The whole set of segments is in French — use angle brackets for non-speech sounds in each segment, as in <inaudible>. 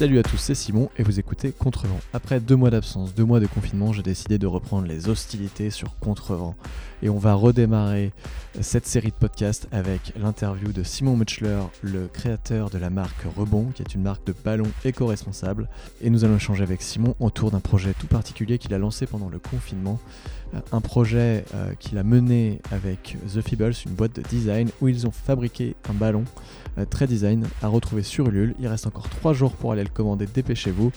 Salut à tous, c'est Simon et vous écoutez Contrevent. Après deux mois d'absence, deux mois de confinement, j'ai décidé de reprendre les hostilités sur Contrevent. Et on va redémarrer cette série de podcasts avec l'interview de Simon Mutchler, le créateur de la marque Rebond, qui est une marque de ballons éco-responsable. Et nous allons échanger avec Simon autour d'un projet tout particulier qu'il a lancé pendant le confinement. Euh, un projet euh, qu'il a mené avec The Feebles, une boîte de design, où ils ont fabriqué un ballon euh, très design à retrouver sur Ulule. Il reste encore 3 jours pour aller le commander, dépêchez-vous.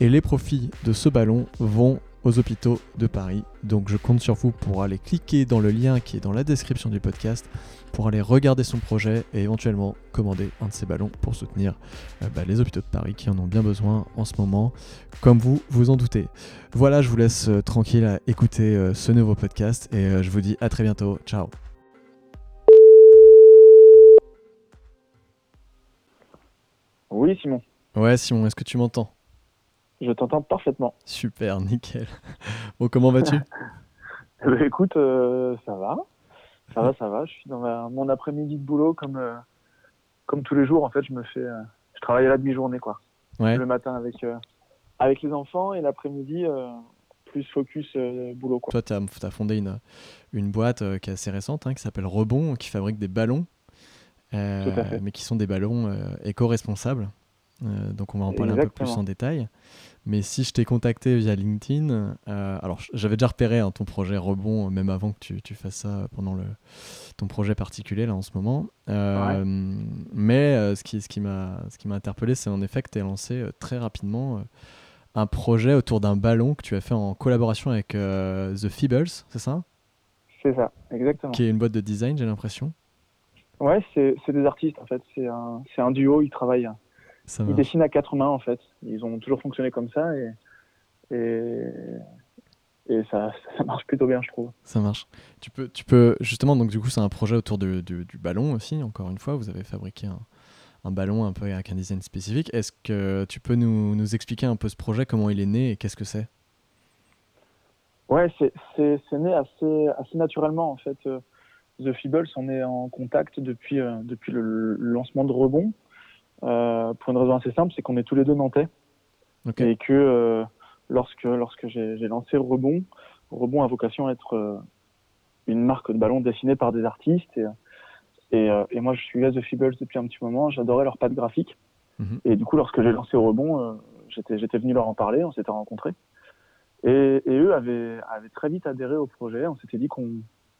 Et les profits de ce ballon vont aux hôpitaux de Paris. Donc je compte sur vous pour aller cliquer dans le lien qui est dans la description du podcast pour aller regarder son projet et éventuellement commander un de ces ballons pour soutenir euh, bah, les hôpitaux de Paris qui en ont bien besoin en ce moment, comme vous vous en doutez. Voilà, je vous laisse euh, tranquille à écouter ce nouveau podcast et je vous dis à très bientôt. Ciao Oui, Simon. Ouais, Simon, est-ce que tu m'entends? Je t'entends parfaitement. Super, nickel. <laughs> Bon, comment vas-tu? <laughs> Eh ben, Écoute, euh, ça va. Ça va, ça va. Je suis dans mon après-midi de boulot comme, euh, comme tous les jours. En fait, je me fais. Euh, je travaille à la demi-journée, quoi. Ouais. Le matin avec, avec les enfants et l'après-midi, plus focus boulot, quoi. Toi, tu as, fondé une, une boîte qui est assez récente, hein, qui s'appelle Rebond, qui fabrique des ballons euh, mais qui sont des ballons éco-responsables. Euh, donc on va en parler un peu plus en détail. Mais si je t'ai contacté via LinkedIn, alors j'avais déjà repéré hein, ton projet Rebond, même avant que tu, tu, fasses ça pendant le, ton projet particulier là en ce moment. Mais ce qui, ce qui m'a interpellé, c'est en effet que tu as lancé très rapidement un projet autour d'un ballon que tu as fait en collaboration avec The Feebles, c'est ça? C'est ça, exactement. Qui est une boîte de design, j'ai l'impression. Ouais, c'est des artistes en fait. C'est un, un, duo, ils travaillent. Ils dessinent à quatre mains en fait. Ils ont toujours fonctionné comme ça et, et, et ça, ça, marche plutôt bien, je trouve. Ça marche. Tu peux, tu peux justement, donc du coup, c'est un projet autour du ballon aussi. Encore une fois, vous avez fabriqué un, un, ballon un peu avec un design spécifique. Est-ce que tu peux nous, nous, expliquer un peu ce projet, comment il est né et qu'est-ce que c'est? Ouais, c'est né assez, assez naturellement en fait. The Feebles, on est en contact depuis, euh, depuis le, lancement de Rebond. Euh, pour une raison assez simple, c'est qu'on est tous les deux nantais. Et que euh, lorsque, lorsque j'ai lancé Rebond, Rebond a vocation à être une marque de ballon dessinée par des artistes. Et, et, moi, je suis The Feebles depuis un petit moment. J'adorais leur patte graphique. Mhm. Et du coup, lorsque j'ai lancé Rebond, j'étais venu leur en parler, on s'était rencontrés. Et, et, eux avaient, avaient très vite adhéré au projet. On s'était dit qu'on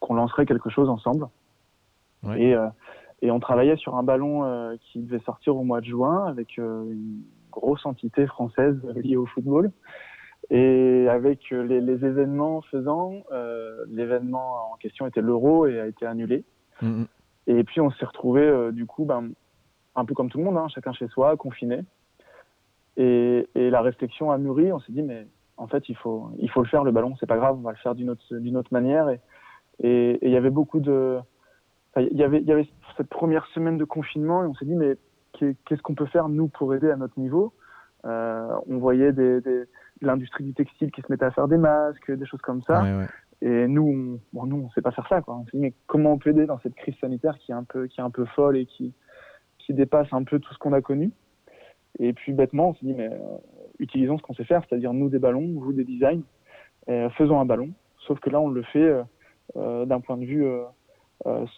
qu'on lancerait quelque chose ensemble. Et, euh, et, on travaillait sur un ballon euh, qui devait sortir au mois de juin avec euh, une grosse entité française liée au football. Et avec les, les événements faisant, l'événement en question était l'euro et a été annulé. Mm-hmm. Et puis on s'est retrouvé du coup, ben, un peu comme tout le monde, hein, chacun chez soi, confiné. Et, et, la réflexion a mûri. On s'est dit mais en fait il faut il faut le faire le ballon, c'est pas grave, on va le faire d'une autre d'une autre manière. Et, et il y avait beaucoup de. Il y avait, y avait cette première semaine de confinement et on s'est dit, mais qu'est-ce qu'on peut faire, nous, pour aider à notre niveau? Euh, On voyait des, des, l'industrie du textile qui se mettait à faire des masques, des choses comme ça. Et nous, on, bon, nous, on sait pas faire ça. Quoi. On s'est dit, mais comment on peut aider dans cette crise sanitaire qui est un peu, qui est un peu folle et qui, qui dépasse un peu tout ce qu'on a connu? Et puis, bêtement, on s'est dit, mais euh, utilisons ce qu'on sait faire, c'est-à-dire nous des ballons, vous des designs, faisons un ballon. Sauf que là, on le fait euh, euh, d'un point de vue euh, euh,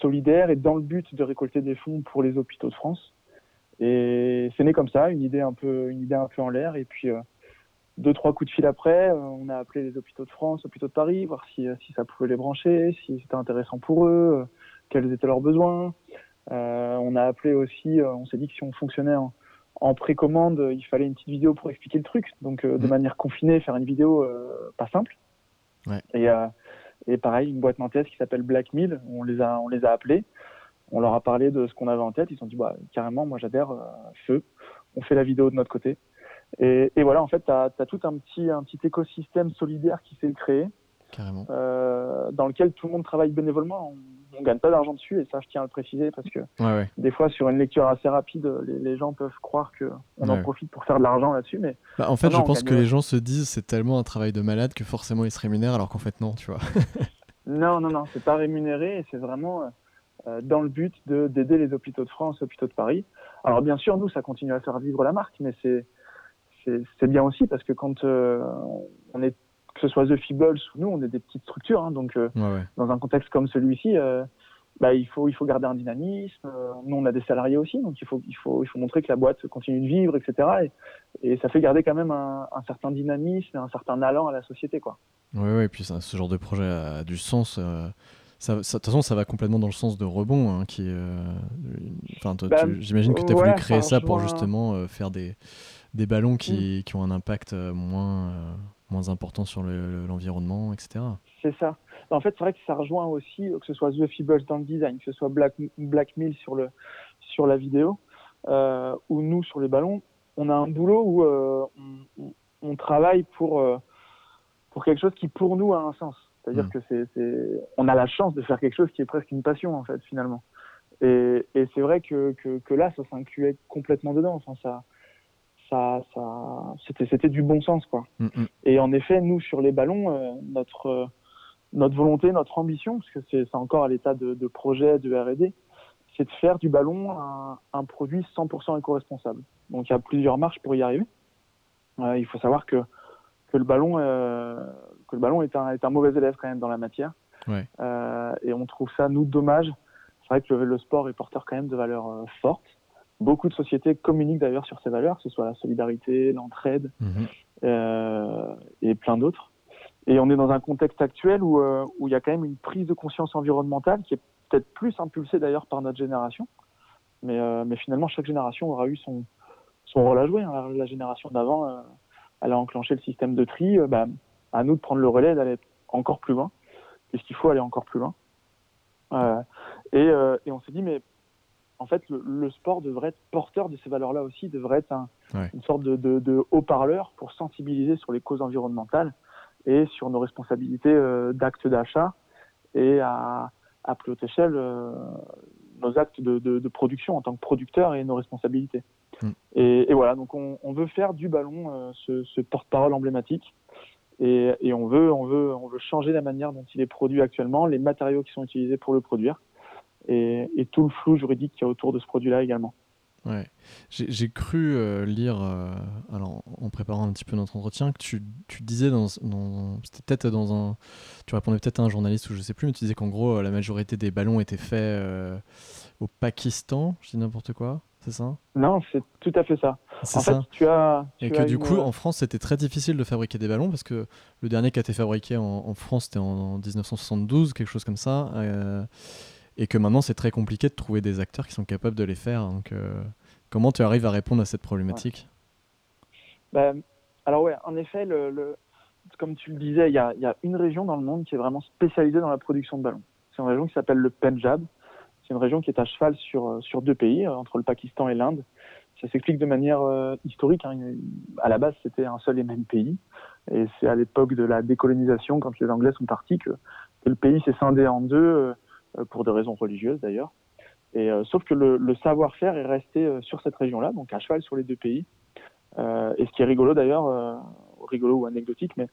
solidaire et dans le but de récolter des fonds pour les hôpitaux de France. Et c'est né comme ça, une idée un peu, une idée un peu en l'air. Et puis deux trois coups de fil après, on a appelé les hôpitaux de France, hôpitaux de Paris, voir si, si ça pouvait les brancher, si c'était intéressant pour eux, quels étaient leurs besoins. Euh, on a appelé aussi, on s'est dit que si on fonctionnait en, en, précommande, il fallait une petite vidéo pour expliquer le truc. Donc de mmh. manière confinée, faire une vidéo pas simple. Ouais. Et, et pareil, une boîte nantaise qui s'appelle Black Mill, on les a, on les a appelés. On leur a parlé de ce qu'on avait en tête. Ils se sont dit, bah, carrément, moi j'adhère, euh, feu. On fait la vidéo de notre côté. Et, et voilà, en fait, tu as, tout un petit, un petit écosystème solidaire qui s'est créé. Carrément. Euh, dans lequel tout le monde travaille bénévolement. On, ne gagne pas d'argent dessus, et ça, je tiens à le préciser, parce que des fois, sur une lecture assez rapide, les, gens peuvent croire qu'on en profite pour faire de l'argent là-dessus. Mais bah, en fait, je pense que les gens se disent c'est tellement un travail de malade que forcément ils se rémunèrent, alors qu'en fait, non, tu vois. <laughs> non, non, non, c'est pas rémunéré, et c'est vraiment euh, dans le but d'aider les hôpitaux de France, les hôpitaux de Paris. Alors, bien sûr, nous, ça continue à faire vivre la marque, mais c'est c'est bien aussi parce que quand on est que ce soit The Feebles ou nous, on est des petites structures, hein, donc dans un contexte comme celui-ci, bah, il faut il faut garder un dynamisme. Euh, nous, on a des salariés aussi, donc il faut il faut il faut montrer que la boîte continue de vivre, etc. Et, et ça fait garder quand même un, un, certain dynamisme et un certain allant à la société, quoi. Oui, oui. Et puis ça, ce genre de projet a, du sens. Euh, ça, de toute façon, ça va complètement dans le sens de rebond, hein, qui. Euh, bah, j'imagine que tu as voulu créer ça pour justement faire des des ballons qui, mm. qui ont un impact moins moins important sur l'environnement, etc. C'est ça. En fait, c'est vrai que ça rejoint aussi, que ce soit The Feebles dans le design, que ce soit Black, Black Mill sur, le, sur la vidéo, euh, ou nous sur les ballons, on a un boulot où euh, on, on, travaille pour, euh, pour quelque chose qui, pour nous, a un sens. C'est-à-dire mm. que c'est, on a la chance de faire quelque chose qui est presque une passion, en fait, finalement. Et, et c'est vrai que, que, que, là, ça s'incluait complètement dedans. Enfin, ça, ça, ça, c'était, du bon sens, quoi. Mm, mm. Et en effet, nous, sur les ballons, euh, notre, notre volonté, notre ambition, parce que c'est, encore à l'état de, de projet, de R&D, c'est de faire du ballon un, un produit 100% éco-responsable. Donc, il y a plusieurs marches pour y arriver. Euh, il faut savoir que, que le ballon, euh, que le ballon est un, est un mauvais élève quand même dans la matière. Ouais. Euh, et on trouve ça, nous, dommage. C'est vrai que le, le sport est porteur quand même de valeurs euh, fortes. Beaucoup de sociétés communiquent d'ailleurs sur ces valeurs, que ce soit la solidarité, l'entraide mhm. euh, et plein d'autres. Et on est dans un contexte actuel où, euh, où il y a quand même une prise de conscience environnementale qui est peut-être plus impulsée d'ailleurs par notre génération. Mais, euh, mais finalement, chaque génération aura eu son, son rôle à jouer. Hein. La, génération d'avant, elle a enclenché le système de tri. Bah, à nous de prendre le relais, d'aller encore plus loin, puisqu'il faut aller encore plus loin. Euh, et, et on s'est dit, mais en fait, le, sport devrait être porteur de ces valeurs-là aussi, devrait être un, une sorte de, de, de haut-parleur pour sensibiliser sur les causes environnementales et sur nos responsabilités euh, d'actes d'achat et à, à, plus haute échelle euh, nos actes de, de, production en tant que producteur et nos responsabilités. Mm. Et, et, voilà, donc on, on, veut faire du ballon euh, ce, ce porte-parole emblématique et, et, on veut on veut on veut changer la manière dont il est produit actuellement, les matériaux qui sont utilisés pour le produire et, et, tout le flou juridique qui est autour de ce produit-là également. Ouais. J'ai cru euh, lire, euh, alors en préparant un petit peu notre entretien, que tu, tu disais dans, dans c'était peut-être dans un, tu répondais peut-être à un journaliste ou je sais plus, mais tu disais qu'en gros euh, la majorité des ballons étaient faits au Pakistan, je dis n'importe quoi, c'est ça? Non, c'est tout à fait ça. En fait, tu as, tu et que du coup en France c'était très difficile de fabriquer des ballons parce que le dernier qui a été fabriqué en, en France c'était en, en, 1972, quelque chose comme ça et que maintenant c'est très compliqué de trouver des acteurs qui sont capables de les faire. Donc, euh, comment tu arrives à répondre à cette problématique bah, Alors ouais, en effet, comme tu le disais, il y a, une région dans le monde qui est vraiment spécialisée dans la production de ballons. C'est une région qui s'appelle le Punjab. C'est une région qui est à cheval sur, euh, sur deux pays, euh, entre le Pakistan et l'Inde. Ça s'explique de manière historique. Hein. À la base, c'était un seul et même pays. Et c'est à l'époque de la décolonisation, quand les Anglais sont partis, que, le pays s'est scindé en deux pour des raisons religieuses d'ailleurs. Et euh, sauf que le, le savoir-faire est resté euh, sur cette région-là, donc à cheval sur les deux pays. et ce qui est rigolo d'ailleurs, rigolo ou anecdotique, mais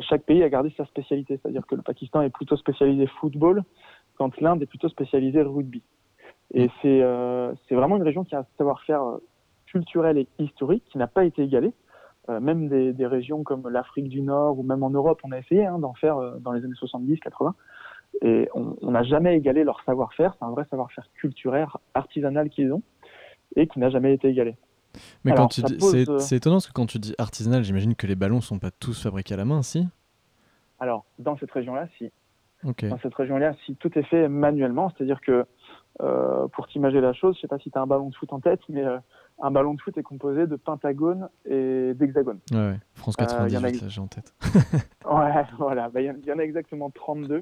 chaque pays a gardé sa spécialité. C'est-à-dire que le Pakistan est plutôt spécialisé football, quand l'Inde est plutôt spécialisée rugby. Et c'est c'est vraiment une région qui a un savoir-faire culturel et historique qui n'a pas été égalé. Euh, même des, des, régions comme l'Afrique du Nord ou même en Europe, on a essayé hein, d'en faire dans les années 70-80. Et on n'a jamais égalé leur savoir-faire. C'est un vrai savoir-faire culturel, artisanal qu'ils ont et qui n'a jamais été égalé. Mais quand tu dis, euh, c'est, étonnant parce que quand tu dis artisanal, j'imagine que les ballons sont pas tous fabriqués à la main, si? Alors, dans cette région-là, si. Dans cette région-là, si tout est fait manuellement, c'est-à-dire que euh, pour t'imaginer la chose, je sais pas si tu as un ballon de foot en tête, mais euh, un ballon de foot est composé de pentagones et d'hexagones. Ouais, France 98, j'ai en tête. <laughs> ouais, voilà, bah, il y, en a exactement 32.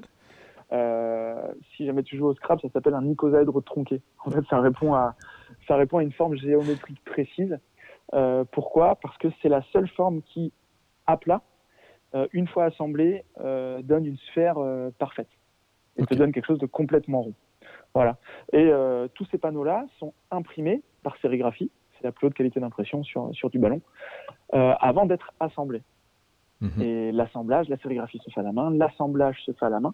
Euh, si jamais tu joues au Scrabble, ça s'appelle un icosaèdre tronqué. En fait, ça répond à, ça répond à une forme géométrique précise. Euh, pourquoi? Parce que c'est la seule forme qui, à plat, euh, une fois assemblée, donne une sphère parfaite et okay. te donne quelque chose de complètement rond. Voilà. Et euh, tous ces panneaux-là sont imprimés par sérigraphie, c'est la plus haute qualité d'impression sur, sur du ballon, avant d'être assemblés. Mmh. Et l'assemblage, la sérigraphie se fait à la main, l'assemblage se fait à la main.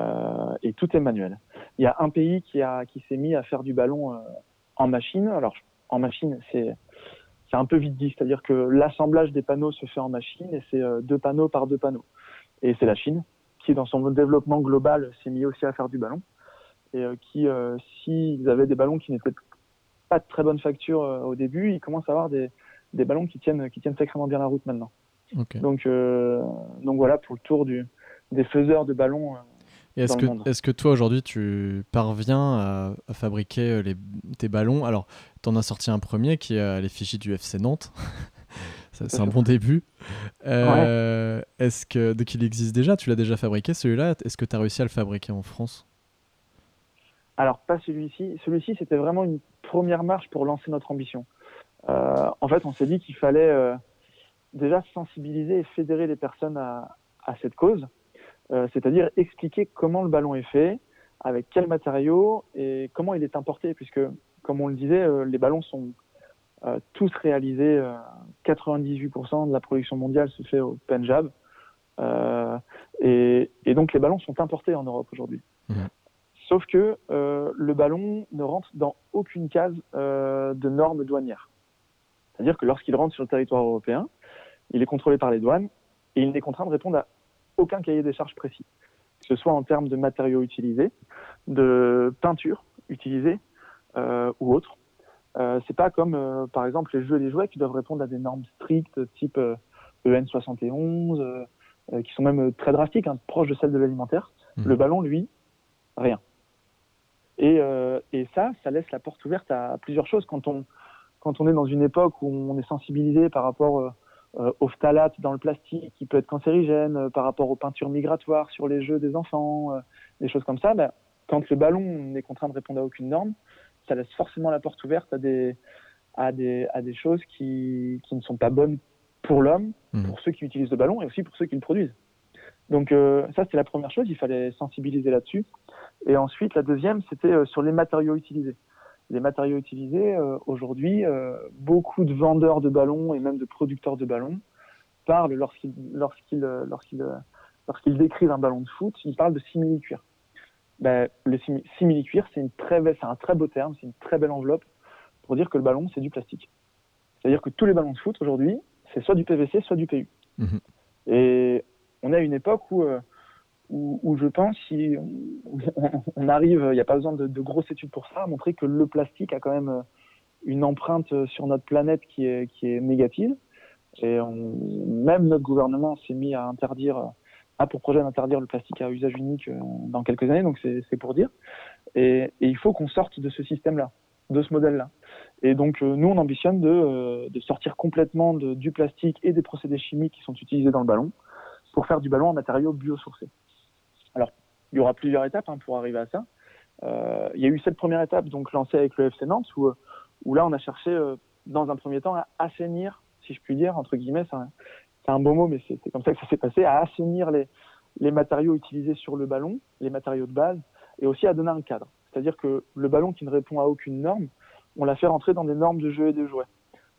Euh, et tout est manuel. Il y a un pays qui a qui s'est mis à faire du ballon euh, en machine. Alors en machine, c'est c'est un peu vite dit, c'est-à-dire que l'assemblage des panneaux se fait en machine et c'est deux panneaux par deux panneaux. Et c'est la Chine qui, dans son développement global, s'est mis aussi à faire du ballon et qui, s'ils avaient des ballons qui n'étaient pas de très bonne facture au début, ils commencent à avoir des, des ballons qui tiennent, qui tiennent sacrément bien la route maintenant. Donc, donc voilà pour le tour du, des faiseurs de ballons est-ce que, est que toi aujourd'hui tu parviens à, fabriquer euh, les, tes ballons? Alors, tu en as sorti un premier qui est à l'effigie du FC Nantes. <laughs> C'est un <laughs> bon début. Euh, est-ce que, de qu'il existe déjà, tu l'as déjà fabriqué celui-là? Est-ce que tu as réussi à le fabriquer en France? Alors, pas celui-ci. Celui-ci, c'était vraiment une première marche pour lancer notre ambition. Euh, en fait, on s'est dit qu'il fallait déjà sensibiliser et fédérer les personnes à, à cette cause. Euh, c'est-à-dire expliquer comment le ballon est fait, avec quels matériaux et comment il est importé, puisque, comme on le disait, euh, les ballons sont euh, tous réalisés, 98% de la production mondiale se fait au Punjab, et, donc les ballons sont importés en Europe aujourd'hui. Mmh. Sauf que le ballon ne rentre dans aucune case de normes douanières. C'est-à-dire que lorsqu'il rentre sur le territoire européen, il est contrôlé par les douanes et il n'est contraint de répondre à aucun cahier des charges précis, que ce soit en termes de matériaux utilisés, de peinture utilisée euh, ou autre. Euh, c'est pas comme euh, par exemple les jeux et les jouets qui doivent répondre à des normes strictes type EN71, e qui sont même très drastiques, hein, proches de celles de l'alimentaire. Mmh. Le ballon, lui, rien. Et, et, ça, ça laisse la porte ouverte à plusieurs choses. Quand on, quand on est dans une époque où on est sensibilisé par rapport euh, au phtalate dans le plastique qui peut être cancérigène euh, par rapport aux peintures migratoires sur les jeux des enfants, euh, des choses comme ça, ben, quand le ballon n'est contraint de répondre à aucune norme, ça laisse forcément la porte ouverte à des, à des, à des choses qui, qui ne sont pas bonnes pour l'homme, mmh. pour ceux qui utilisent le ballon et aussi pour ceux qui le produisent. Donc ça, c'est la première chose, il fallait sensibiliser là-dessus. Et ensuite, la deuxième, c'était sur les matériaux utilisés les matériaux utilisés, euh, aujourd'hui, euh, beaucoup de vendeurs de ballons et même de producteurs de ballons parlent lorsqu'ils lorsqu'ils euh, lorsqu'ils lorsqu'ils décrivent un ballon de foot, ils parlent de simili-cuir. Ben, le simili-cuir, c'est une très c'est un très beau terme, c'est une très belle enveloppe pour dire que le ballon c'est du plastique. C'est-à-dire que tous les ballons de foot aujourd'hui, c'est soit du PVC, soit du PU. Mmh et on a une époque où où, je pense, si on, <laughs> arrive, il n'y a pas besoin de, grosses études pour ça, à montrer que le plastique a quand même euh, une empreinte sur notre planète qui est, négative. Et même notre gouvernement s'est mis à interdire, a pour projet d'interdire le plastique à usage unique euh, dans quelques années, donc c'est pour dire. Et, il faut qu'on sorte de ce système-là, de ce modèle-là. Et donc euh, nous, on ambitionne de, sortir complètement du plastique et des procédés chimiques qui sont utilisés dans le ballon pour faire du ballon en matériaux biosourcés. Il y aura plusieurs étapes hein, pour arriver à ça. Euh, il y a eu cette première étape, donc lancée avec le FC Nantes, où, où là, on a cherché, euh, dans un premier temps, à assainir, si je puis dire, entre guillemets, c'est un, beau mot, mais c'est comme ça que ça s'est passé, à assainir les, matériaux utilisés sur le ballon, les matériaux de base, et aussi à donner un cadre. C'est-à-dire que le ballon qui ne répond à aucune norme, on l'a fait rentrer dans des normes de jeu et de jouets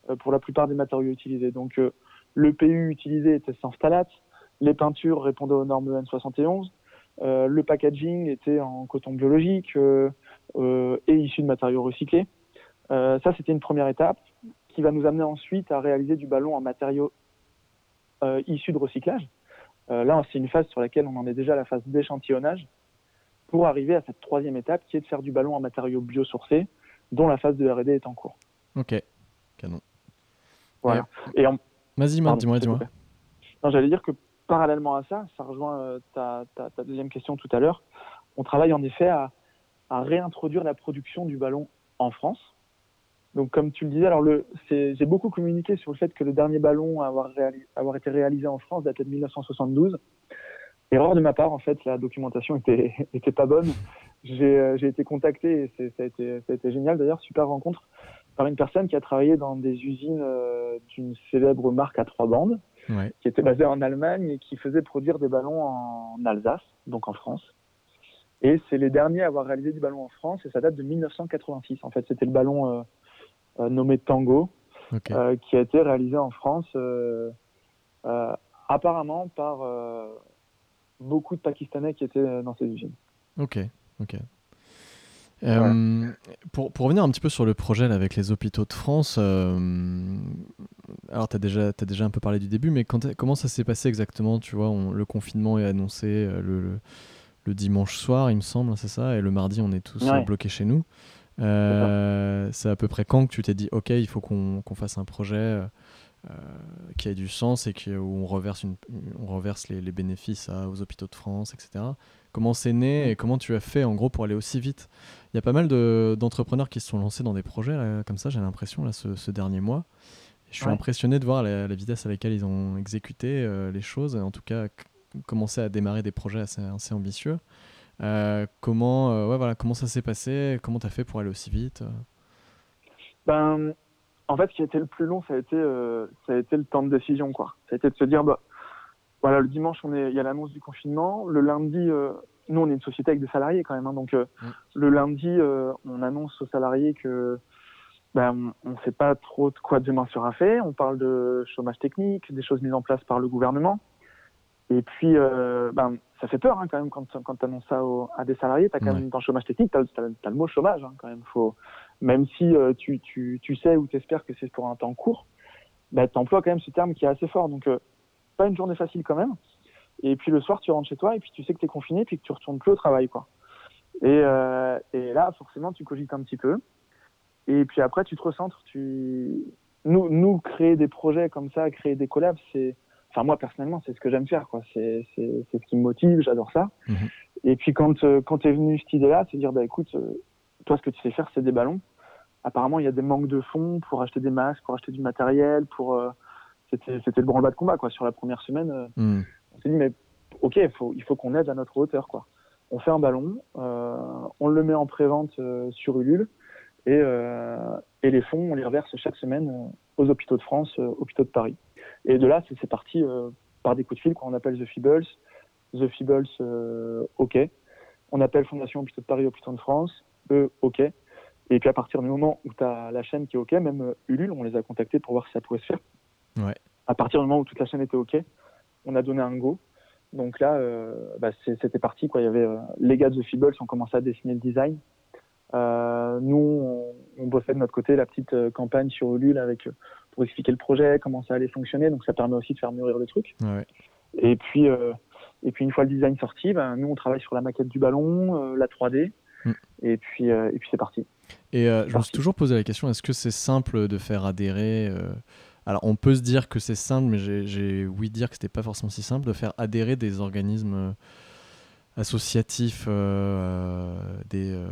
euh, pour la plupart des matériaux utilisés. Donc euh, le PU utilisé était sans phthalate, les peintures répondaient aux normes EN71, euh, le packaging était en coton biologique euh, euh, et issu de matériaux recyclés. ça, c'était une première étape qui va nous amener ensuite à réaliser du ballon en matériaux issus de recyclage. là, c'est une phase sur laquelle on en est déjà à la phase d'échantillonnage pour arriver à cette troisième étape qui est de faire du ballon en matériaux biosourcés, dont la phase de R&D est en cours. Ok, canon. Voilà. Et, Vas-y, dis-moi, dis-moi. J'allais dire que parallèlement à ça, ça rejoint euh, ta, deuxième question tout à l'heure, on travaille en effet à, réintroduire la production du ballon en France. Donc, comme tu le disais, alors j'ai beaucoup communiqué sur le fait que le dernier ballon à avoir, été réalisé en France datait de 1972. Erreur de ma part, en fait, la documentation était, <laughs> pas bonne. J'ai euh, été contacté, et ça a, été, ça a été génial d'ailleurs, super rencontre, par une personne qui a travaillé dans des usines euh, d'une célèbre marque à trois bandes, qui était basée en Allemagne et qui faisait produire des ballons en Alsace, donc en France. Et c'est les derniers à avoir réalisé du ballon en France et ça date de 1986. En fait, c'était le ballon euh, euh, nommé Tango qui a été réalisé en France apparemment par beaucoup de Pakistanais qui étaient dans ces usines. Ok, ok. Euh, pour, pour, revenir un petit peu sur le projet là, avec les hôpitaux de France, euh, alors tu as déjà, as déjà un peu parlé du début, mais quand comment ça s'est passé exactement Tu vois, le confinement est annoncé euh, le, le, dimanche soir, il me semble, hein, c'est ça, et le mardi, on est tous bloqués chez nous. c'est à peu près quand que tu t'es dit, ok, il faut qu'on fasse un projet qui ait du sens et où on reverse, une, on reverse les, les bénéfices aux hôpitaux de France, etc. Comment c'est né et comment tu as fait en gros pour aller aussi vite? Il y a pas mal d'entrepreneurs qui se sont lancés dans des projets comme ça, j'ai l'impression, là, ce, dernier mois. je suis impressionné de voir la, vitesse avec laquelle ils ont exécuté euh, les choses, et en tout cas commencé à démarrer des projets assez, assez ambitieux. Euh, comment, euh, ouais, voilà, comment ça s'est passé? Comment tu as fait pour aller aussi vite? Ben, En fait, ce qui a été le plus long, ça a été, ça a été le temps de décision. Quoi. Ça a été de se dire, bah, voilà, le dimanche, on est, il y a l'annonce du confinement. Le lundi, euh, nous, on est une société avec des salariés quand même. Hein, donc, euh, mm. le lundi, euh, on annonce aux salariés que ben, on ne sait pas trop de quoi demain sera fait. On parle de chômage technique, des choses mises en place par le gouvernement. Et puis, ben, ça fait peur hein, quand même quand, quand tu annonces ça à des salariés. Tu as quand même, dans chômage technique, tu as, le mot chômage hein, quand même. Faut, même si tu, tu, tu sais ou tu espères que c'est pour un temps court, ben, tu emploies quand même ce terme qui est assez fort. Donc, pas une journée facile quand même. Et puis le soir, tu rentres chez toi et puis tu sais que tu es confiné puis que tu retournes plus au travail. quoi. Et, euh, et, là, forcément, tu cogites un petit peu. Et puis après, tu te recentres. Tu... Nous, nous, créer des projets comme ça, créer des collabs, c'est. Enfin, moi, personnellement, c'est ce que j'aime faire. quoi. C'est ce qui me motive, j'adore ça. Mhm. Et puis quand, euh, quand est venue cette idée-là, c'est dire, bah écoute, euh, toi, ce que tu sais faire, c'est des ballons. Apparemment, il y a des manques de fonds pour acheter des masques, pour acheter du matériel, pour c'était le branle-bas de combat quoi. Sur la première semaine, euh, hmm. on s'est dit mais ok, il faut, il faut qu'on aide à notre hauteur quoi. On fait un ballon, euh, on le met en pré-vente euh, sur Ulule et, et les fonds on les reverse chaque semaine aux hôpitaux de France, hôpitaux de Paris. Et de là c'est parti par des coups de fil qu'on appelle The Feebles, The Feebles ok, on appelle Fondation Hôpitaux de Paris, hôpitaux de France, eux ok. Et puis à partir du moment où tu as la chaîne qui est OK, même Ulule, on les a contactés pour voir si ça pouvait se faire. Ouais. À partir du moment où toute la chaîne était OK, on a donné un go. Donc là, euh, bah, c'était parti. Quoi. Il y avait euh, les gars de The Feebles ont commencé à dessiner le design. Euh, nous, on, on, bossait de notre côté la petite euh, campagne sur Ulule avec pour expliquer le projet, comment ça allait fonctionner. Donc ça permet aussi de faire mûrir le truc. Ouais. Et puis, et puis une fois le design sorti, bah, nous on travaille sur la maquette du ballon, la 3D. Mm. Et puis, et puis c'est parti. Et je me suis toujours posé la question est-ce que c'est simple de faire adhérer alors, on peut se dire que c'est simple, mais j'ai oui dire que c'était pas forcément si simple de faire adhérer des organismes euh, associatifs, euh, des, euh,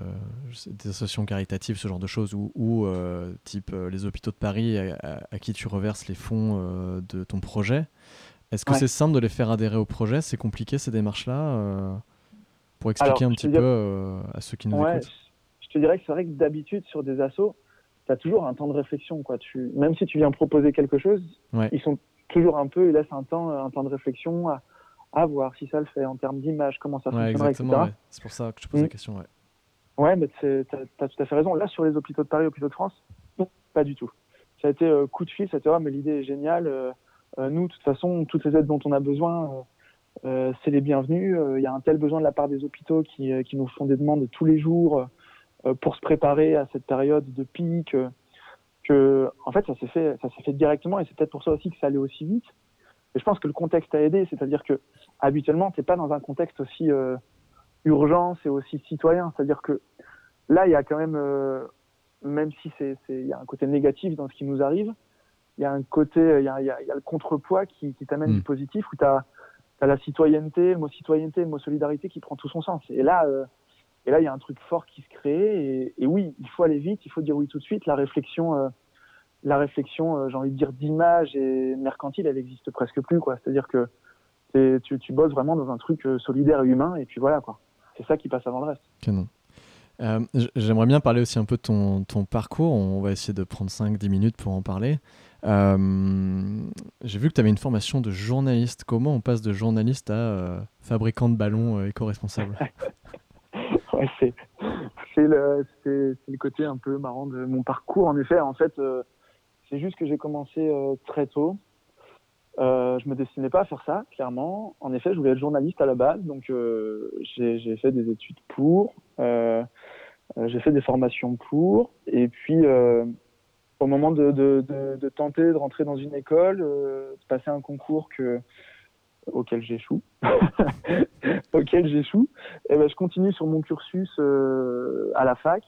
des, associations caritatives, ce genre de choses, ou, type les hôpitaux de Paris à, qui tu reverses les fonds de ton projet. Est-ce que c'est simple de les faire adhérer au projet? C'est compliqué ces démarches-là Pour expliquer un petit peu à ceux qui nous écoutent. Je te dirais que c'est vrai que d'habitude sur des assos, tu as toujours un temps de réflexion. Quoi. Tu, même si tu viens proposer quelque chose, ils sont toujours un peu, ils laissent un temps, un temps de réflexion à, à voir si ça le fait en termes d'image, comment ça ouais, fonctionnerait, etc. C'est pour ça que je te pose la mm. question. Ouais, ouais mais tu as, tout à fait raison. Là, sur les hôpitaux de Paris, hôpitaux de France, non, pas du tout. Ça a été euh, coup de fil, ça a été, oh, mais l'idée est géniale. Euh, euh, nous, de toute façon, toutes les aides dont on a besoin, c'est les bienvenues. Il y a un tel besoin de la part des hôpitaux qui, qui nous font des demandes tous les jours euh, pour se préparer à cette période de pic. Euh, que, en fait, ça s'est fait, ça s'est fait directement et c'est peut-être pour ça aussi que ça allait aussi vite. Et je pense que le contexte a aidé, c'est-à-dire que habituellement, t'es pas dans un contexte aussi euh, urgence et aussi citoyen. C'est-à-dire que là, il y a quand même, euh, même si c'est, il y a un côté négatif dans ce qui nous arrive, il y a un côté, il y a, y a, y a le contrepoids qui, qui t'amène du mm. positif où tu as, la citoyenneté, le mot citoyenneté, le mot solidarité qui prend tout son sens. Et là, euh, et là, il y a un truc fort qui se crée. Et, oui, il faut aller vite, il faut dire oui tout de suite. La réflexion, euh, la réflexion, euh, j'ai envie de dire d'image et mercantile, elle existe presque plus. C'est-à-dire que tu, bosses vraiment dans un truc solidaire et humain, et puis voilà. C'est ça qui passe avant le reste. J'aimerais bien parler aussi un peu de ton parcours. On va essayer de prendre 5-10 minutes pour en parler. J'ai vu que tu avais une formation de journaliste. Comment on passe de journaliste à fabricant de ballons éco-responsable <laughs> c'est le, côté un peu marrant de mon parcours. En effet, en fait, euh, c'est juste que j'ai commencé euh, très tôt. Euh, je me destinais pas à faire ça, clairement. En effet, je voulais être journaliste à la base, donc euh, j'ai fait des études pour. j'ai fait des formations pour. Et puis, au moment de, tenter de rentrer dans une école, de passer un concours que, auquel j'échoue, <laughs> auquel j'échoue, et ben, je continue sur mon cursus à la fac,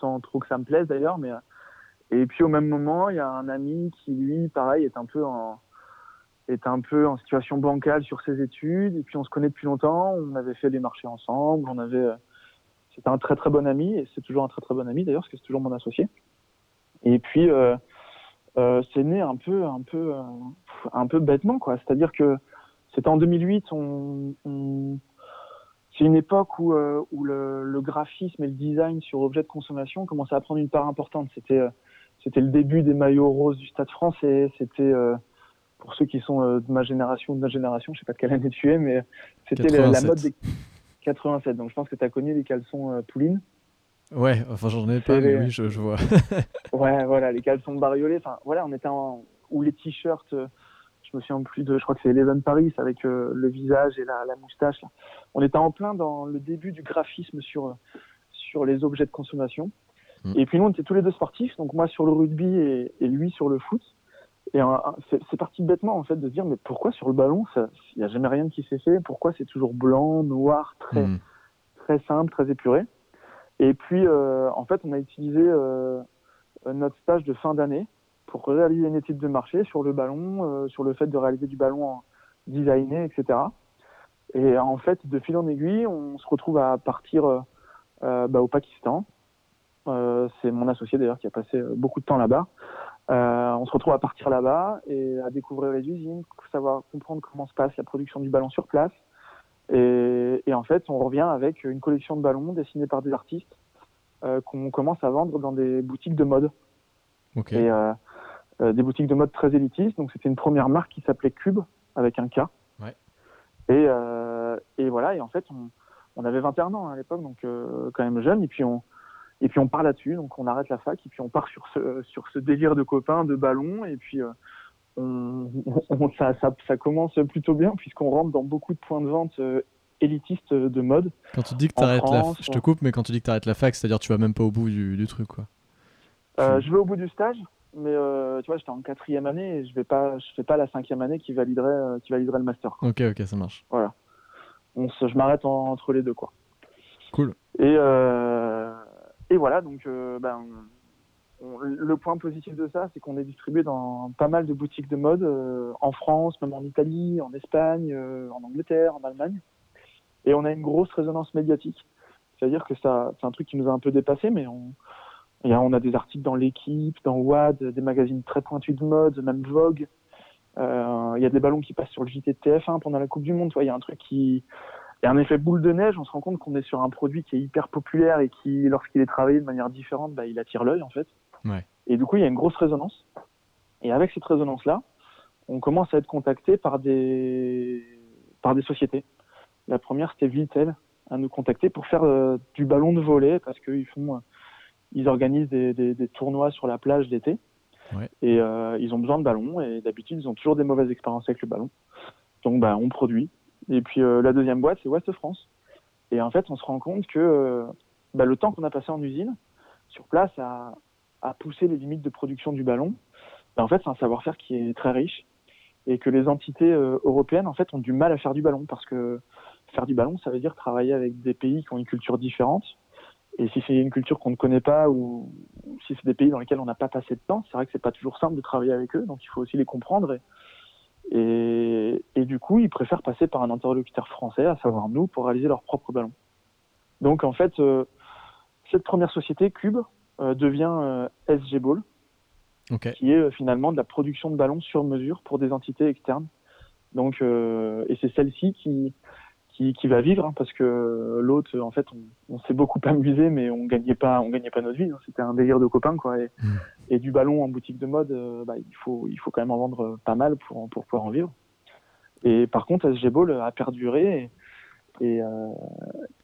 sans trop que ça me plaise d'ailleurs, mais et puis au même moment, il y a un ami qui lui, pareil, est un peu en est un peu en situation bancale sur ses études. Et puis on se connaît depuis longtemps. On avait fait des marchés ensemble. On avait un très très bon ami et c'est toujours un très très bon ami d'ailleurs parce que c'est toujours mon associé. Et puis euh, euh, c'est né un peu un peu euh, un peu bêtement quoi. C'est-à-dire que c'était en 2008. On, on... c'est une époque où, où le, le, graphisme et le design sur objets de consommation commençaient à prendre une part importante. C'était c'était le début des maillots roses du Stade français. C'était euh, pour ceux qui sont euh, de ma génération, de notre génération, je sais pas de quelle année tu es, mais c'était la mode des 87. Donc je pense que tu as connu les caleçons euh, Pouline. Ouais, enfin j'en ai pas, mais oui, je, je vois. <laughs> ouais, voilà, les caleçons bariolés. Enfin, voilà, on était en... ou les t-shirts. je me souviens plus de, je crois que c'est Eleven Paris avec le visage et la, la moustache. Là. On était en plein dans le début du graphisme sur sur les objets de consommation. Mm. Et puis nous, on était tous les deux sportifs, donc moi sur le rugby et, et lui sur le foot. Et c'est parti bêtement en fait de dire mais pourquoi sur le ballon il n'y a jamais rien qui s'est fait? Pourquoi c'est toujours blanc, noir, très mm. très simple, très épuré? Et puis euh, en fait on a utilisé euh, notre stage de fin d'année pour réaliser une étude de marché sur le ballon, euh, sur le fait de réaliser du ballon designé, etc. Et en fait de fil en aiguille on se retrouve à partir euh, bah, au Pakistan euh, c'est mon associé d'ailleurs qui a passé euh, beaucoup de temps là-bas. Euh, on se retrouve à partir là-bas et à découvrir les usines, savoir comprendre comment se passe la production du ballon sur place. Et, et en fait, on revient avec une collection de ballons dessinés par des artistes euh, qu'on commence à vendre dans des boutiques de mode. Okay. Et euh, des boutiques de mode très élitistes. Donc c'était une première marque qui s'appelait Cube avec un K. Ouais. Et, et voilà. Et en fait, on, on avait 21 ans à l'époque, donc quand même jeune. Et puis on, et puis on part là-dessus, donc on arrête la fac et puis on part sur ce, sur ce délire de copains, de ballons, et puis euh, on, on, ça, ça, ça, commence plutôt bien puisqu'on rentre dans beaucoup de points de vente euh, élitistes de mode. Quand tu dis que tu arrêtes la je te coupe, mais quand tu dis que tu arrêtes la fac, c'est-à-dire tu vas même pas au bout du, du truc, quoi. Euh, je vais au bout du stage, mais euh, tu vois, j'étais en quatrième année et je vais pas, je fais pas la cinquième année qui validerait, euh, qui validerait le master. Quoi. Ok, ok, ça marche. Voilà. On se, je m'arrête entre les deux, quoi. Cool. Et et voilà, donc ben, on, le point positif de ça, c'est qu'on est distribué dans pas mal de boutiques de mode en France, même en Italie, en Espagne, en Angleterre, en Allemagne. Et on a une grosse résonance médiatique. C'est-à-dire que ça, c'est un truc qui nous a un peu dépassé, mais on, y a, on a des articles dans l'équipe, dans WAD, des magazines très pointus de mode, même Vogue. Euh, il y a des ballons qui passent sur le JT de TF1 pendant la Coupe du Monde. Il y a un truc qui, et un effet boule de neige, on se rend compte qu'on est sur un produit qui est hyper populaire et qui, lorsqu'il est travaillé de manière différente, bah, il attire l'œil en fait. Ouais. Et du coup, il y a une grosse résonance. Et avec cette résonance-là, on commence à être contacté par des par des sociétés. La première, c'était Vitel, à nous contacter pour faire euh, du ballon de volet parce qu'ils font, euh, ils organisent des, des, des, tournois sur la plage d'été. Ouais. Et euh, ils ont besoin de ballons et d'habitude, ils ont toujours des mauvaises expériences avec le ballon. Donc, bah, on produit et puis la deuxième boîte, c'est Ouest France. Et en fait, on se rend compte que bah, le temps qu'on a passé en usine, sur place, à, à pousser les limites de production du ballon, bah, en fait, c'est un savoir-faire qui est très riche et que les entités euh, européennes, en fait, ont du mal à faire du ballon parce que faire du ballon, ça veut dire travailler avec des pays qui ont une culture différente. Et si c'est une culture qu'on ne connaît pas ou, si c'est des pays dans lesquels on n'a pas passé de temps, c'est vrai que c'est pas toujours simple de travailler avec eux, donc il faut aussi les comprendre. Et, et, et, du coup, ils préfèrent passer par un interlocuteur français, à savoir nous, pour réaliser leur propre ballon. Donc en fait, euh, cette première société, Cube, euh, devient euh, SG Ball, okay. qui est finalement de la production de ballons sur mesure pour des entités externes. Donc, et c'est celle-ci qui, qui, qui, va vivre, hein, parce que l'autre, en fait, on, on s'est beaucoup <laughs> amusé, mais on gagnait pas, on gagnait pas notre vie. Hein. C'était un délire de copains, quoi. Et, mmh. et du ballon en boutique de mode, euh, bah, il faut, il faut quand même en vendre pas mal pour, pour pouvoir en vivre. Et par contre, SG Ball a perduré et, et, euh,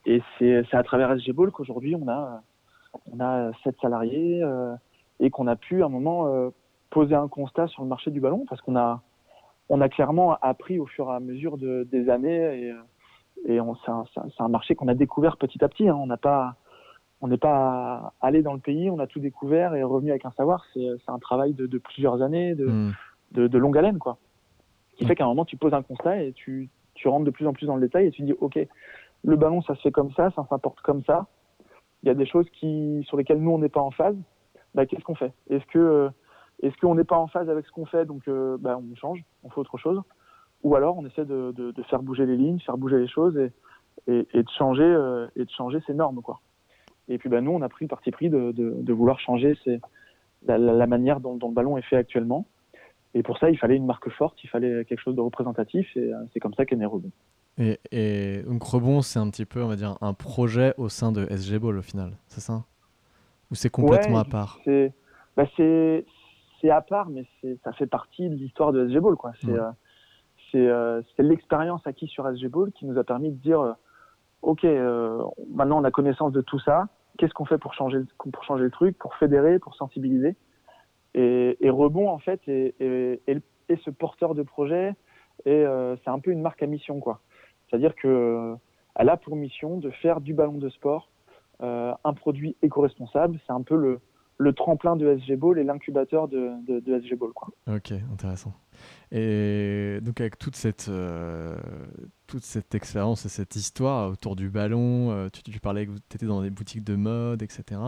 et c'est, c'est à travers SG Ball qu'aujourd'hui on a, on a sept salariés euh, et qu'on a pu à un moment poser un constat sur le marché du ballon parce qu'on a, on a clairement appris au fur et à mesure de, des années et, et c'est, un, marché qu'on a découvert petit à petit. Hein. On n'a pas, on n'est pas allé dans le pays, on a tout découvert et revenu avec un savoir. C'est un travail de, de, plusieurs années, de, mm. de, de, longue haleine, quoi. Qui mm. fait qu'à un moment, tu poses un constat et tu, tu rentres de plus en plus dans le détail et tu dis, OK, le ballon, ça se fait comme ça, ça s'importe comme ça. Il y a des choses qui, sur lesquelles nous, on n'est pas en phase. Bah, qu'est-ce qu'on fait? Est-ce que est-ce qu'on n'est pas en phase avec ce qu'on fait, donc euh, bah, on change, on fait autre chose Ou alors on essaie de, de, de, faire bouger les lignes, faire bouger les choses et, et, et de changer euh, et de changer ces normes, quoi. Et puis bah, nous, on a pris le parti pris de, de vouloir changer ces, la, la, manière dont, dont, le ballon est fait actuellement. Et pour ça, il fallait une marque forte, il fallait quelque chose de représentatif, et euh, c'est comme ça qu'est né Rebond. Et, et, donc Rebond, c'est un petit peu, on va dire, un projet au sein de SG Ball au final, c'est ça? Ou c'est complètement à part? C'est bah à part, mais ça fait partie de l'histoire de SG Ball. C'est ouais. euh, l'expérience acquise sur SG qui nous a permis de dire, euh, OK, euh, maintenant on a connaissance de tout ça, qu'est-ce qu'on fait pour changer, pour changer le truc, pour fédérer, pour sensibiliser? Et, Rebond, en fait, est, est, est, ce porteur de projet et euh, c'est un peu une marque à mission, quoi. C'est-à-dire que euh, elle a pour mission de faire du ballon de sport euh, un produit éco-responsable. C'est un peu le, le tremplin de SG Ball et l'incubateur de, de, de, SG Ball. Quoi. Ok, intéressant. Et donc avec toute cette, euh, toute cette expérience et cette histoire autour du ballon, euh, tu, tu, parlais que tu étais dans des boutiques de mode, etc.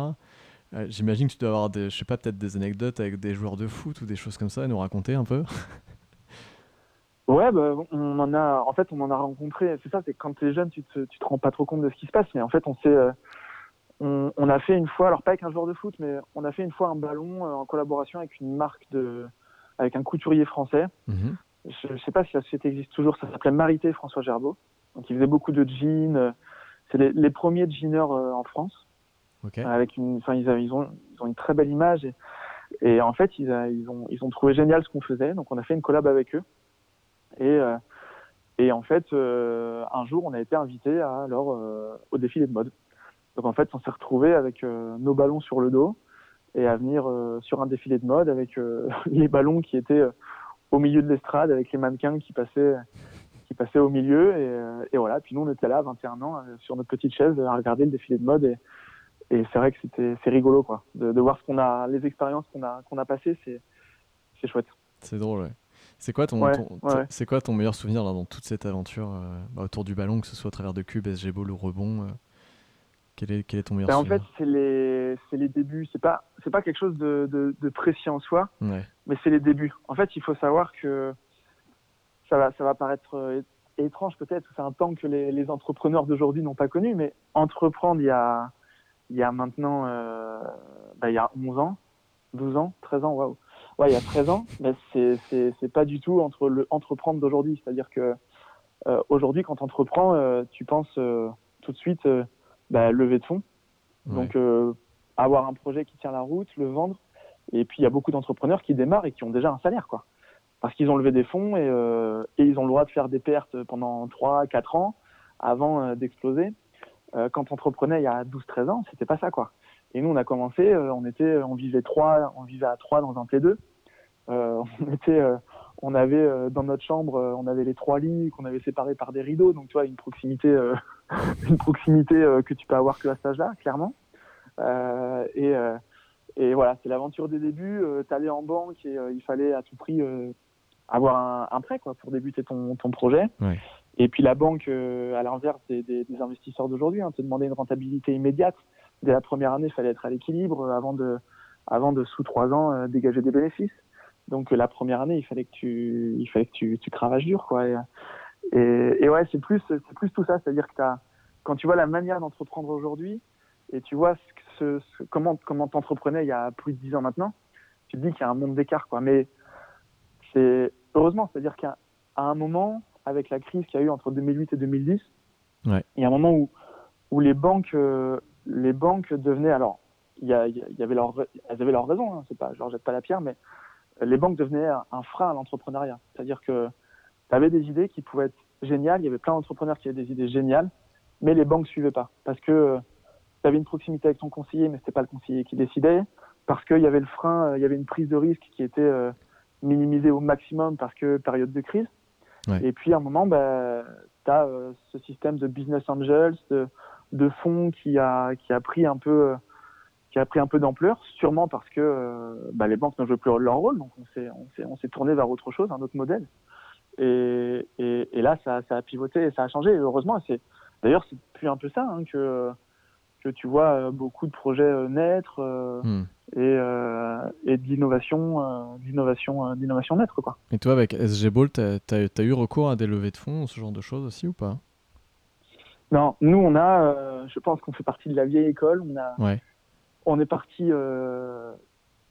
Euh, J'imagine que tu dois avoir, des, je sais pas, peut-être des anecdotes avec des joueurs de foot ou des choses comme ça à nous raconter un peu <laughs> Ouais, bah, on en a, en fait, on en a rencontré. C'est ça, c'est quand tu es jeune, tu te, tu te rends pas trop compte de ce qui se passe, mais en fait, on s'est, on, on, a fait une fois, alors pas avec un joueur de foot, mais on a fait une fois un ballon euh, en collaboration avec une marque de, avec un couturier français. Mmh. Je, je sais pas si la société existe toujours. Ça s'appelait Marité François Gerbeau. Donc, il faisait beaucoup de jeans. euh, C'est les, les premiers jeaners euh, en France. Okay. Avec une, enfin, ils, ils, ont, ils ont une très belle image et, et en fait, ils, a, ils, ont, ils ont trouvé génial ce qu'on faisait. Donc, on a fait une collab avec eux. Et, euh, et en fait, euh, un jour, on a été invité à, alors, euh, au défilé de mode. Donc, en fait, on s'est retrouvé avec euh, nos ballons sur le dos et à venir euh, sur un défilé de mode avec euh, <laughs> les ballons qui étaient au milieu de l'estrade, avec les mannequins qui passaient qui passaient au milieu et, et voilà. Puis nous, on était là, 21 ans, sur notre petite chaise, à regarder le défilé de mode et et c'est vrai que c'était c'est rigolo quoi de, de voir ce qu'on a les expériences qu'on a qu'on a passées c'est c'est chouette c'est drôle ouais c'est quoi ton, ouais, ton ouais. c'est quoi ton meilleur souvenir là, dans toute cette aventure euh, bah, autour du ballon que ce soit à travers de cube SG Ball ou rebond euh, quel est quel est ton meilleur ben, en fait c'est les les débuts c'est pas c'est pas quelque chose de, de, de précis en soi ouais. mais c'est les débuts en fait il faut savoir que ça va ça va paraître euh, étrange peut-être c'est un temps que les, les entrepreneurs d'aujourd'hui n'ont pas connu mais entreprendre il y a il y a maintenant, euh, bah, il y a 11 ans, 12 ans, 13 ans, waouh. Ouais, il y a 13 ans, mais c'est, c'est, pas du tout entre le entreprendre d'aujourd'hui. C'est-à-dire que euh, aujourd'hui, quand tu entreprends, euh, tu penses tout de suite bah, lever de fonds. Ouais. Donc, euh, avoir un projet qui tient la route, le vendre. Et puis, il y a beaucoup d'entrepreneurs qui démarrent et qui ont déjà un salaire, quoi. Parce qu'ils ont levé des fonds et, euh, et ils ont le droit de faire des pertes pendant 3, 4 ans avant euh, d'exploser euh, quand on entreprenait il y a 12-13 ans, c'était pas ça quoi. Et nous on a commencé, euh, on était, on vivait trois, on vivait à trois dans un T2. Euh, <laughs> on était, euh, on avait euh, dans notre chambre, on avait les trois lits qu'on avait séparés par des rideaux, donc tu vois une proximité, <laughs> une proximité que tu peux avoir que à cet âge-là, clairement. et et voilà, c'est l'aventure des débuts. Euh, T'allais en banque et il fallait à tout prix avoir un, un, prêt quoi pour débuter ton, ton projet. Et puis la banque, euh, à l'inverse des, des, des, investisseurs d'aujourd'hui, hein, te demandait une rentabilité immédiate. Dès la première année, il fallait être à l'équilibre avant de, avant de sous trois ans euh, dégager des bénéfices. Donc euh, la première année, il fallait que tu, il fallait que tu, tu cravaches dur, quoi. Et, et, et ouais, c'est plus, c'est plus tout ça, c'est-à-dire que t'as, quand tu vois la manière d'entreprendre aujourd'hui et tu vois ce, ce, comment, comment t'entreprenais il y a plus de dix ans maintenant, tu te dis qu'il y a un monde d'écart, quoi. Mais c'est heureusement, c'est-à-dire qu'à un moment, avec la crise qu'il y a eu entre 2008 et 2010, ouais. il y a un moment où, où les banques, euh, les banques devenaient, alors, il y, a, il y avait leur, elles avaient leur raison, hein, c'est pas, je leur jette pas la pierre, mais les banques devenaient un, un frein à l'entrepreneuriat. C'est-à-dire que tu avais des idées qui pouvaient être géniales, il y avait plein d'entrepreneurs qui avaient des idées géniales, mais les banques suivaient pas. Parce que euh, tu avais une proximité avec ton conseiller, mais c'était pas le conseiller qui décidait, parce qu'il y avait le frein, euh, il y avait une prise de risque qui était euh, minimisée au maximum parce que période de crise. Ouais. Et puis à un moment, bah, tu as euh, ce système de business angels, de, de fonds qui a, qui a pris un peu, qui a pris un peu d'ampleur, sûrement parce que bah, les banques ne jouent plus leur rôle, donc on s'est, on s'est, on s'est tourné vers autre chose, un autre modèle. Et, et, et là, ça, ça, a pivoté et ça a changé. Et heureusement, c'est d'ailleurs c'est plus un peu ça hein, que que tu vois beaucoup de projets naître hmm. et, et d'innovation, d'innovation, d'innovation naître quoi. Et toi, avec SG Ball, tu as, eu recours à des levées de fonds, ce genre de choses aussi ou pas? Non, nous on a, je pense qu'on fait partie de la vieille école. On a, ouais. on est parti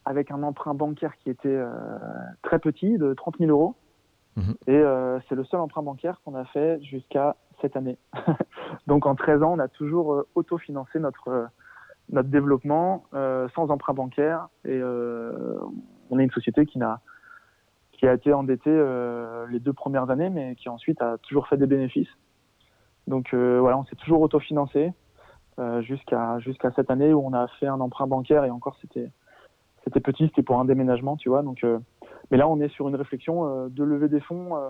avec un emprunt bancaire qui était très petit, de 30 000 euros. Mhm. Et euh, c'est le seul emprunt bancaire qu'on a fait jusqu'à cette année. <laughs> Donc en 13 ans, on a toujours euh, autofinancé notre, euh, notre développement sans emprunt bancaire. Et on est une société qui, n'a, qui a été endettée les deux premières années, mais qui ensuite a toujours fait des bénéfices. Donc voilà, on s'est toujours autofinancé jusqu'à, jusqu'à cette année où on a fait un emprunt bancaire et encore c'était, c'était petit, c'était pour un déménagement, tu vois. Donc mais là, on est sur une réflexion euh, de lever des fonds euh,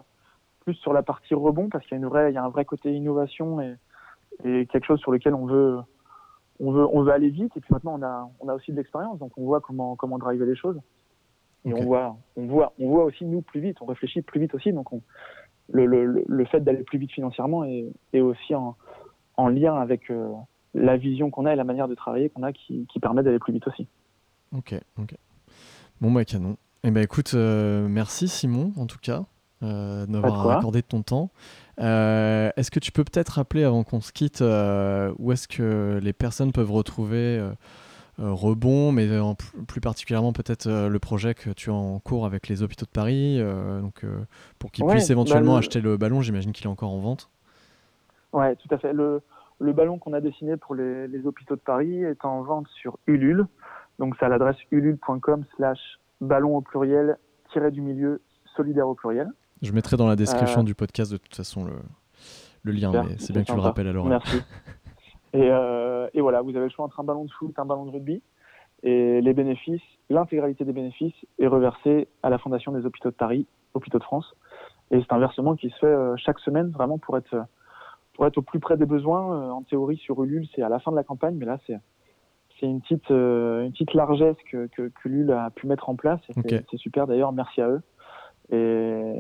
plus sur la partie rebond parce qu'il y a une vraie, il y a un vrai côté innovation et, et quelque chose sur lequel on veut, on veut, on veut aller vite. Et puis maintenant, on a, on a aussi de l'expérience, donc on voit comment, comment driver les choses. Et on voit, on voit, on voit aussi nous plus vite, on réfléchit plus vite aussi. Donc on, le, le, le fait d'aller plus vite financièrement est, est aussi en, en lien avec euh, la vision qu'on a et la manière de travailler qu'on a qui, qui permet d'aller plus vite aussi. Ok, ok. Bon bah canon. Eh ben écoute, euh, merci Simon en tout cas euh, d'avoir accordé ton temps. Euh, est-ce que tu peux peut-être rappeler avant qu'on se quitte où est-ce que les personnes peuvent retrouver Rebond, mais plus particulièrement peut-être le projet que tu as en cours avec les hôpitaux de Paris, donc pour qu'ils puissent éventuellement bah, acheter le ballon. J'imagine qu'il est encore en vente. Ouais, tout à fait. Le, le ballon qu'on a dessiné pour les, les, hôpitaux de Paris est en vente sur Ulule. Donc c'est à l'adresse ulule.com/slash ballon au pluriel, tiré du milieu, solidaire au pluriel. Je mettrai dans la description euh, du podcast de toute façon le, le lien, mais c'est bien que tu le rappelles alors. Merci. <laughs> et, euh, et, voilà, vous avez le choix entre un ballon de foot, un ballon de rugby. Et les bénéfices, l'intégralité des bénéfices est reversée à la Fondation des hôpitaux de Paris, hôpitaux de France. Et c'est un versement qui se fait euh, chaque semaine, vraiment pour être, pour être au plus près des besoins. En théorie, sur Ulule, c'est à la fin de la campagne, mais là, c'est c'est une petite, euh, une petite largesse que, que, que Lul a pu mettre en place. C'est super d'ailleurs, merci à eux. Et,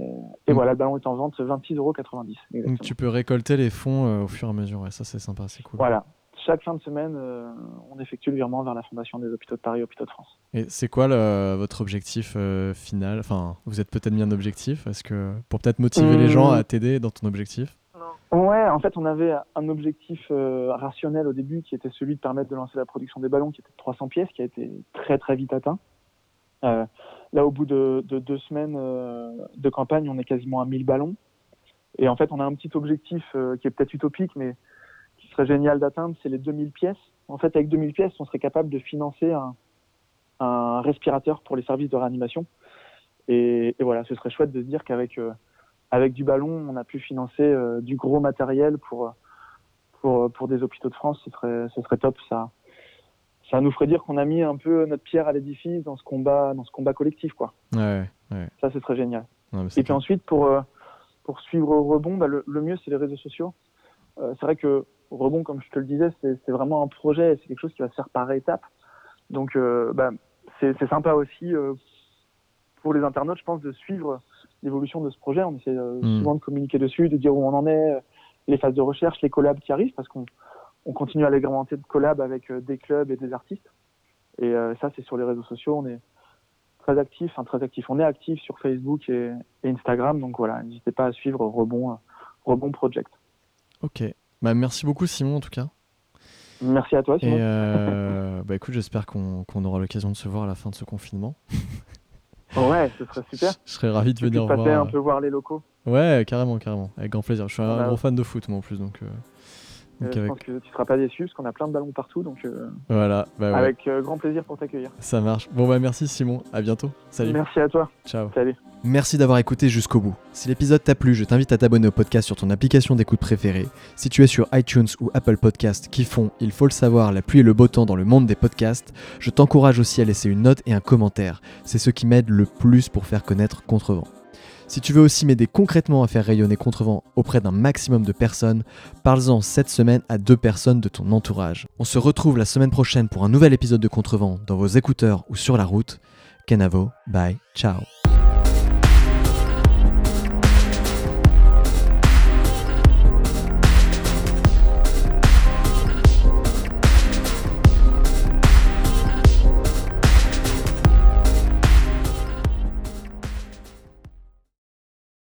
et voilà, le ballon est en vente 26,90€. Donc tu peux récolter les fonds euh, au fur et à mesure, ouais, ça c'est sympa, c'est cool. Voilà, chaque fin de semaine, euh, on effectue le virement vers la Fondation des hôpitaux de Paris, hôpitaux de France. Et c'est quoi le, votre objectif final? Enfin, vous êtes peut-être mis un objectif Est-ce que pour peut-être motiver les gens à mmh. t'aider dans ton objectif? Ouais, en fait, on avait un objectif euh, rationnel au début qui était celui de permettre de lancer la production des ballons, qui était de 300 pièces, qui a été très très vite atteint. Euh, là, au bout de, de deux semaines euh, de campagne, on est quasiment à 1000 ballons. Et en fait, on a un petit objectif qui est peut-être utopique, mais qui serait génial d'atteindre, c'est les 2000 pièces. En fait, avec 2000 pièces, on serait capable de financer un, respirateur pour les services de réanimation. Et, voilà, ce serait chouette de se dire qu'avec avec du ballon, on a pu financer euh, du gros matériel pour, pour, pour des hôpitaux de France. Ce serait, ce serait top. Ça, ça nous ferait dire qu'on a mis un peu notre pierre à l'édifice dans ce combat, dans ce combat collectif, quoi. Ouais, ouais. Ça, ce serait génial. Et puis ensuite, pour, euh, pour suivre Rebond, bah, le, mieux, c'est les réseaux sociaux. Euh, c'est vrai que Rebond, comme je te le disais, c'est vraiment un projet, c'est quelque chose qui va se faire par étapes. Donc, euh, bah, c'est sympa aussi pour les internautes, je pense, de suivre l'évolution de ce projet. On essaie euh, hmm. souvent de communiquer dessus, de dire où on en est, euh, les phases de recherche, les collabs qui arrivent, parce qu'on on continue à l'agrémenter de collabs avec euh, des clubs et des artistes. Et ça, c'est sur les réseaux sociaux. On est très actif, enfin très actif. On est actif sur Facebook et, Instagram. Donc voilà, n'hésitez pas à suivre Rebond, Rebond Project. Ok. Bah, merci beaucoup, Simon, en tout cas. Merci à toi, Simon. Et <laughs> bah, écoute, j'espère qu'on aura l'occasion de se voir à la fin de ce confinement. <laughs> Ouais, ce serait super. Je serais ravi de venir voir. un peu voir les locaux. Ouais, carrément, carrément. Avec grand plaisir. Je suis un gros fan de foot, moi, en plus. Donc, euh, euh, je pense que tu seras pas déçu parce qu'on a plein de ballons partout. Donc, euh, voilà. Bah avec grand plaisir pour t'accueillir. Ça marche. Bon, bah merci, Simon. À bientôt. Salut. Merci à toi. Ciao. Salut. Merci d'avoir écouté jusqu'au bout. Si l'épisode t'a plu, je t'invite à t'abonner au podcast sur ton application d'écoute préférée. Si tu es sur iTunes ou Apple Podcast qui font, il faut le savoir, la pluie et le beau temps dans le monde des podcasts, je t'encourage aussi à laisser une note et un commentaire. C'est ce qui m'aide le plus pour faire connaître Contrevent. Si tu veux aussi m'aider concrètement à faire rayonner Contrevent auprès d'un maximum de personnes, parle-en cette semaine à deux personnes de ton entourage. On se retrouve la semaine prochaine pour un nouvel épisode de Contrevent dans vos écouteurs ou sur la route. Kenavo, bye, ciao.